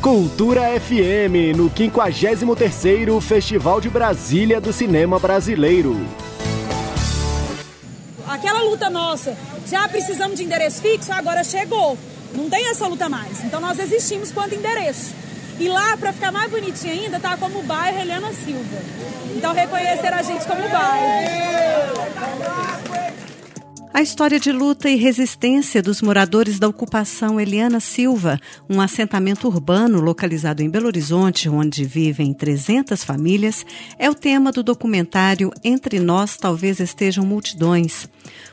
Cultura FM, no 53º Festival de Brasília do Cinema Brasileiro. Aquela luta nossa, já precisamos de endereço fixo, agora chegou. Não tem essa luta mais. Então nós existimos quanto endereço. E lá, para ficar mais bonitinho ainda, tá como bairro Helena Silva. Então reconhecer a gente como bairro. A história de luta e resistência dos moradores da ocupação Eliana Silva, um assentamento urbano localizado em Belo Horizonte, onde vivem 300 famílias, é o tema do documentário Entre Nós Talvez Estejam Multidões.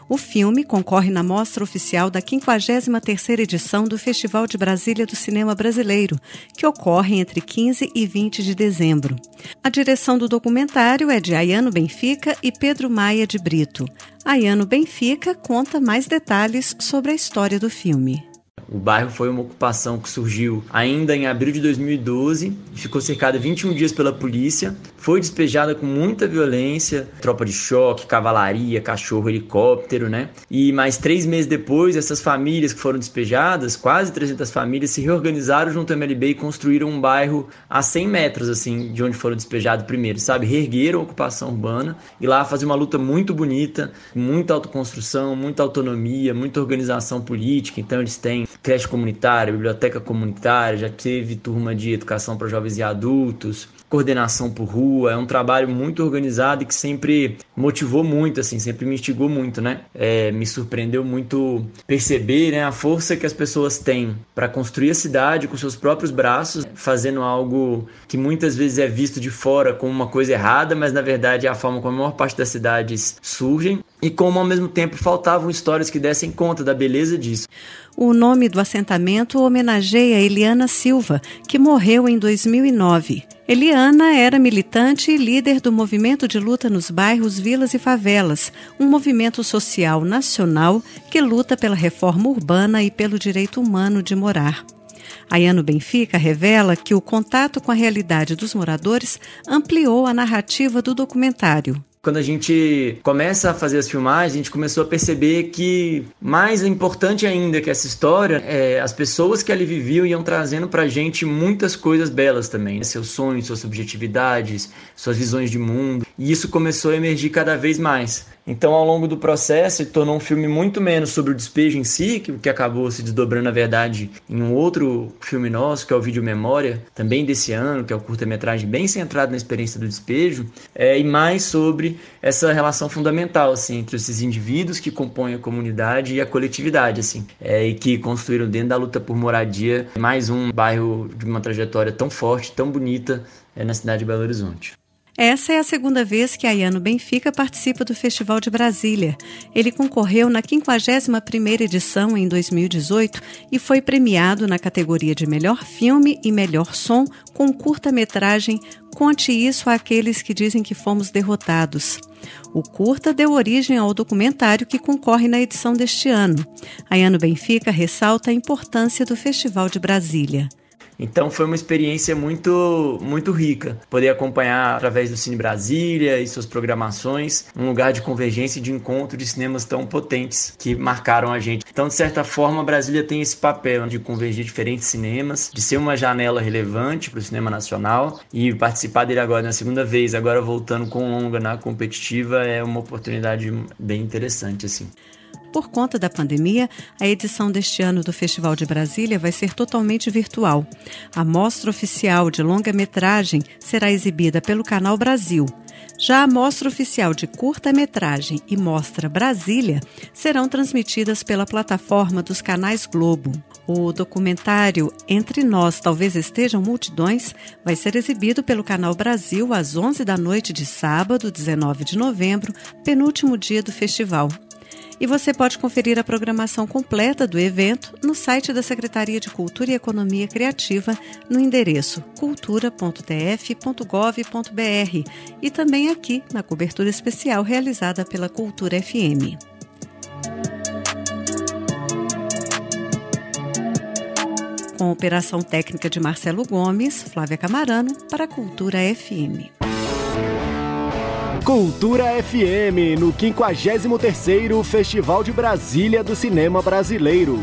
O filme concorre na mostra oficial da 53ª edição do Festival de Brasília do Cinema Brasileiro, que ocorre entre 15 e 20 de dezembro. A direção do documentário é de Ayano Benfica e Pedro Maia de Brito. Ayano Benfica conta mais detalhes sobre a história do filme. O bairro foi uma ocupação que surgiu ainda em abril de 2012, ficou cercada 21 dias pela polícia, foi despejada com muita violência, tropa de choque, cavalaria, cachorro, helicóptero, né? E mais três meses depois, essas famílias que foram despejadas, quase 300 famílias, se reorganizaram junto ao MLB e construíram um bairro a 100 metros, assim, de onde foram despejados primeiro, sabe? Reergueram a ocupação urbana e lá fazer uma luta muito bonita, muita autoconstrução, muita autonomia, muita organização política. Então eles têm creche comunitária, biblioteca comunitária, já teve turma de educação para jovens e adultos, coordenação por rua, é um trabalho muito organizado e que sempre motivou muito, assim, sempre me instigou muito, né? É, me surpreendeu muito perceber né, a força que as pessoas têm para construir a cidade com seus próprios braços, fazendo algo que muitas vezes é visto de fora como uma coisa errada, mas na verdade é a forma como a maior parte das cidades surgem e como ao mesmo tempo faltavam histórias que dessem conta da beleza disso. O nome do assentamento homenageia Eliana Silva, que morreu em 2009. Eliana era militante e líder do movimento de luta nos bairros, vilas e favelas, um movimento social nacional que luta pela reforma urbana e pelo direito humano de morar. Ayano Benfica revela que o contato com a realidade dos moradores ampliou a narrativa do documentário quando a gente começa a fazer as filmagens, a gente começou a perceber que mais importante ainda que essa história é as pessoas que ali viviam iam trazendo pra gente muitas coisas belas também, né? seus sonhos, suas subjetividades, suas visões de mundo. E isso começou a emergir cada vez mais. Então, ao longo do processo, se tornou um filme muito menos sobre o despejo em si, que, que acabou se desdobrando, na verdade, em um outro filme nosso, que é o Vídeo Memória, também desse ano, que é o curta-metragem bem centrado na experiência do despejo, é, e mais sobre essa relação fundamental, assim, entre esses indivíduos que compõem a comunidade e a coletividade, assim, é, e que construíram dentro da luta por moradia mais um bairro de uma trajetória tão forte, tão bonita é, na cidade de Belo Horizonte. Essa é a segunda vez que Ayano Benfica participa do Festival de Brasília. Ele concorreu na 51ª edição em 2018 e foi premiado na categoria de melhor filme e melhor som com curta-metragem Conte isso àqueles que dizem que fomos derrotados. O curta deu origem ao documentário que concorre na edição deste ano. Ayano Benfica ressalta a importância do Festival de Brasília. Então foi uma experiência muito, muito rica. Poder acompanhar através do Cine Brasília e suas programações um lugar de convergência e de encontro de cinemas tão potentes que marcaram a gente. Então, de certa forma, Brasília tem esse papel de convergir diferentes cinemas, de ser uma janela relevante para o cinema nacional e participar dele agora na segunda vez, agora voltando com longa na competitiva, é uma oportunidade bem interessante assim. Por conta da pandemia, a edição deste ano do Festival de Brasília vai ser totalmente virtual. A mostra oficial de longa-metragem será exibida pelo Canal Brasil. Já a mostra oficial de curta-metragem e mostra Brasília serão transmitidas pela plataforma dos canais Globo. O documentário Entre Nós Talvez Estejam Multidões vai ser exibido pelo Canal Brasil às 11 da noite de sábado, 19 de novembro, penúltimo dia do festival. E você pode conferir a programação completa do evento no site da Secretaria de Cultura e Economia Criativa no endereço cultura.tf.gov.br e também aqui na cobertura especial realizada pela Cultura FM. Com operação técnica de Marcelo Gomes, Flávia Camarano, para a Cultura FM. Cultura FM, no 53º Festival de Brasília do Cinema Brasileiro.